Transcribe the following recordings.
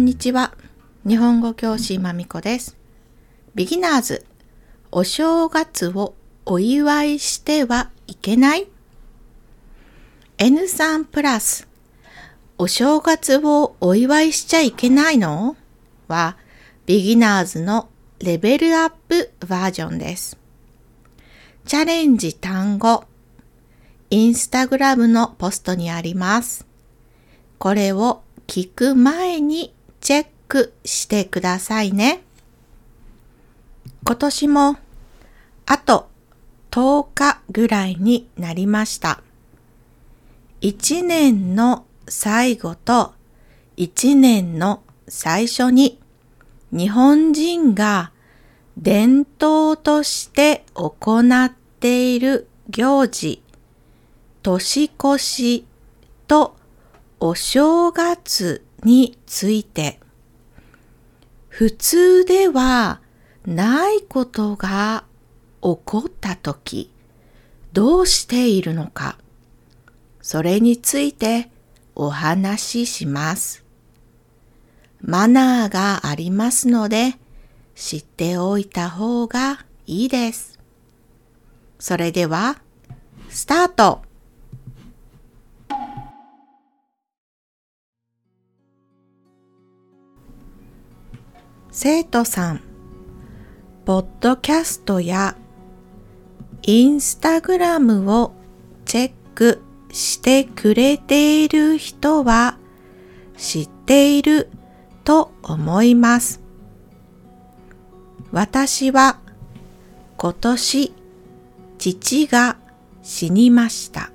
こんにちは。日本語教師まみこです。ビギナーズ、お正月をお祝いしてはいけない ?N3 プラス、お正月をお祝いしちゃいけないの？は、ビギナーズのレベルアップバージョンです。チャレンジ単語、インスタグラムのポストにあります。これを聞く前にチェックしてくださいね。今年もあと10日ぐらいになりました。1年の最後と1年の最初に日本人が伝統として行っている行事、年越しとお正月について普通ではないことが起こったときどうしているのかそれについてお話しします。マナーがありますので知っておいた方がいいです。それではスタート生徒さん、ポッドキャストやインスタグラムをチェックしてくれている人は知っていると思います。私は今年父が死にました。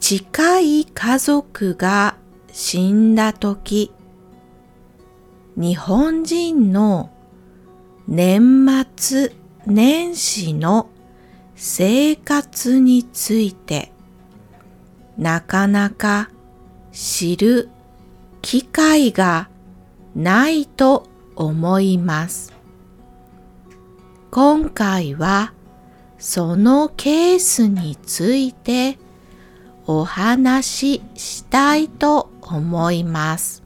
近い家族が死んだ時日本人の年末年始の生活についてなかなか知る機会がないと思います。今回はそのケースについてお話ししたいと思います。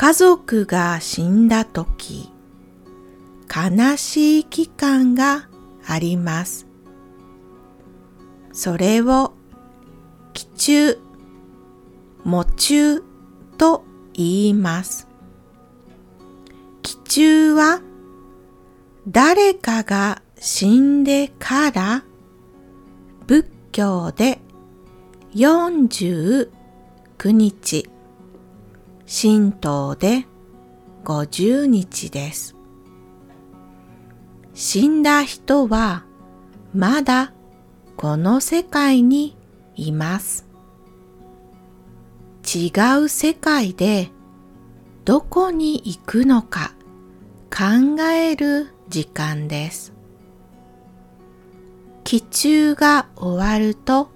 家族が死んだとき、悲しい期間があります。それを、期中、喪中と言います。期中は、誰かが死んでから、仏教で49日、神道で50日です。死んだ人はまだこの世界にいます。違う世界でどこに行くのか考える時間です。期中が終わると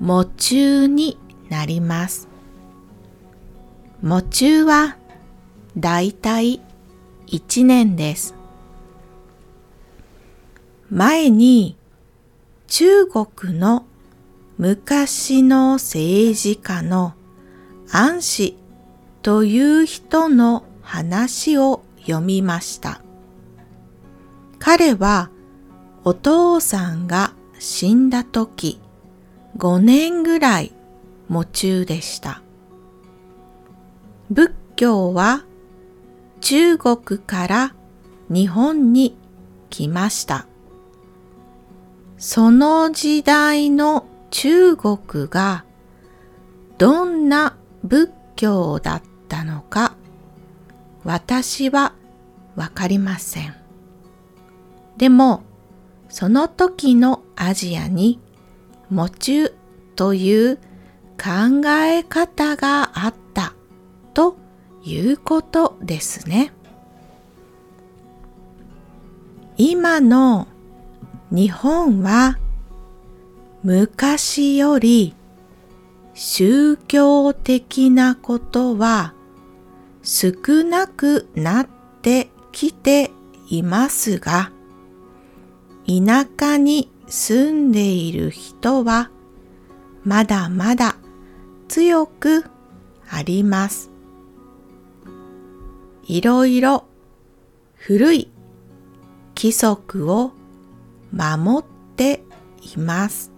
喪中になります。喪中はだいたい1年です。前に中国の昔の政治家の安氏という人の話を読みました。彼はお父さんが死んだ時5年ぐらい喪中でした。仏教は中国から日本に来ました。その時代の中国がどんな仏教だったのか私はわかりません。でもその時のアジアに喪中という考え方があということですね。今の日本は昔より宗教的なことは少なくなってきていますが、田舎に住んでいる人はまだまだ強くあります。いろいろ古い規則を守っています。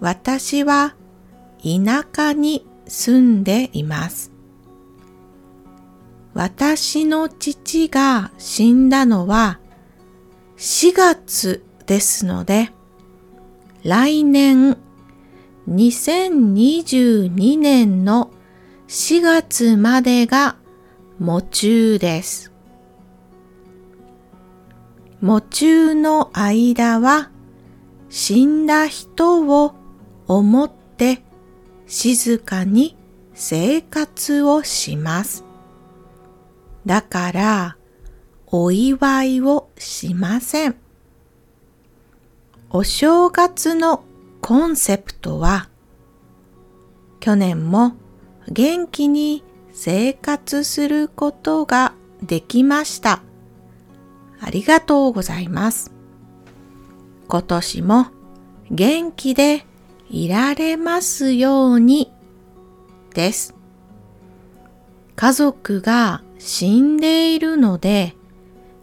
私は田舎に住んでいます。私の父が死んだのは4月ですので、来年2022年の4月までが喪中です。喪中の間は死んだ人を思って静かに生活をします。だからお祝いをしません。お正月のコンセプトは去年も元気に生活することができました。ありがとうございます。今年も元気でいられますようにです。家族が死んでいるので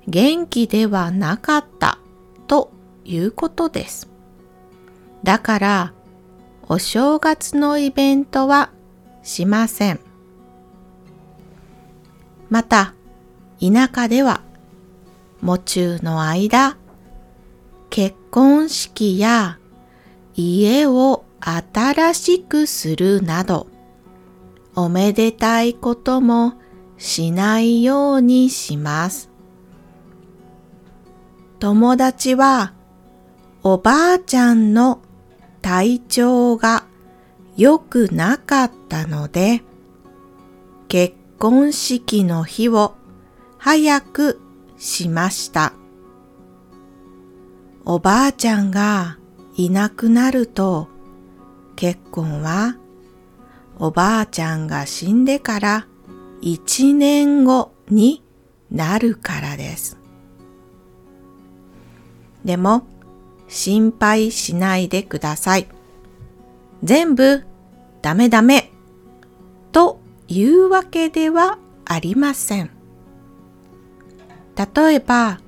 元気ではなかったということです。だからお正月のイベントはしません。また田舎では喪中の間、結婚式や家を新しくするなど、おめでたいこともしないようにします。友達はおばあちゃんの体調が良くなかったので、結婚式の日を早くしました。おばあちゃんがいなくなると結婚はおばあちゃんが死んでから一年後になるからです。でも心配しないでください。全部ダメダメというわけではありません。例えば、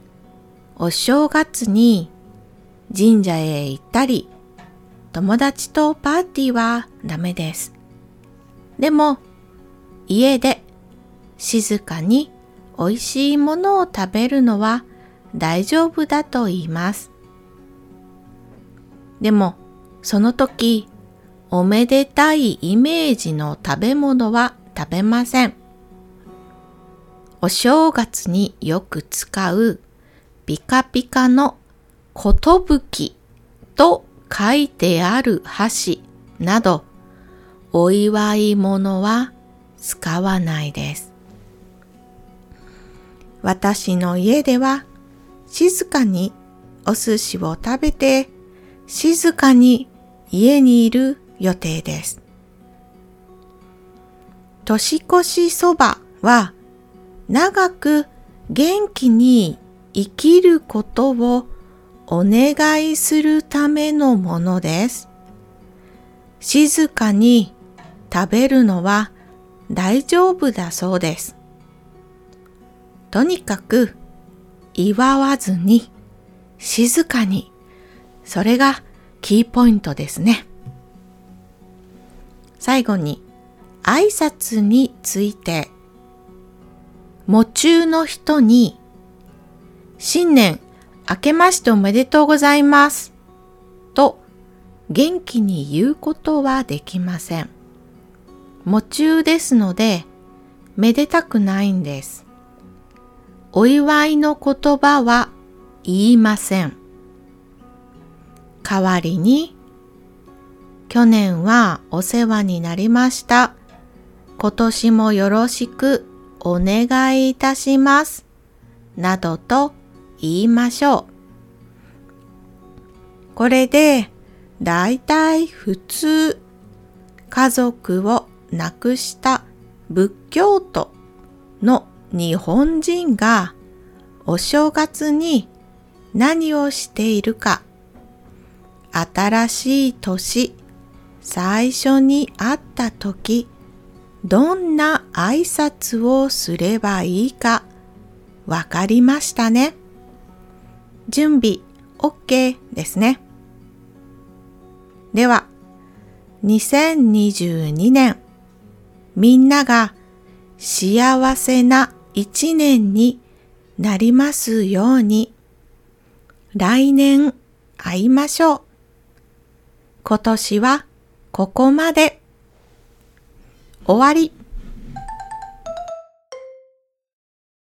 お正月に神社へ行ったり、友達とパーティーはダメです。でも、家で静かに美味しいものを食べるのは大丈夫だと言います。でも、その時、おめでたいイメージの食べ物は食べません。お正月によく使うピカピカのことぶきと書いてある箸などお祝い物は使わないです。私の家では静かにお寿司を食べて静かに家にいる予定です。年越しそばは長く元気に生きることをお願いするためのものです。静かに食べるのは大丈夫だそうです。とにかく祝わずに静かにそれがキーポイントですね。最後に挨拶について喪中の人に、新年明けましておめでとうございます。と元気に言うことはできません。喪中ですので、めでたくないんです。お祝いの言葉は言いません。代わりに、去年はお世話になりました。今年もよろしくお願いいたします。などと言いましょう。これでだいたい普通家族を亡くした仏教徒の日本人がお正月に何をしているか新しい年最初に会った時、どんな挨拶をすればいいかわかりましたね。準備 OK ですね。では、2022年、みんなが幸せな一年になりますように、来年会いましょう。今年はここまで。終わり。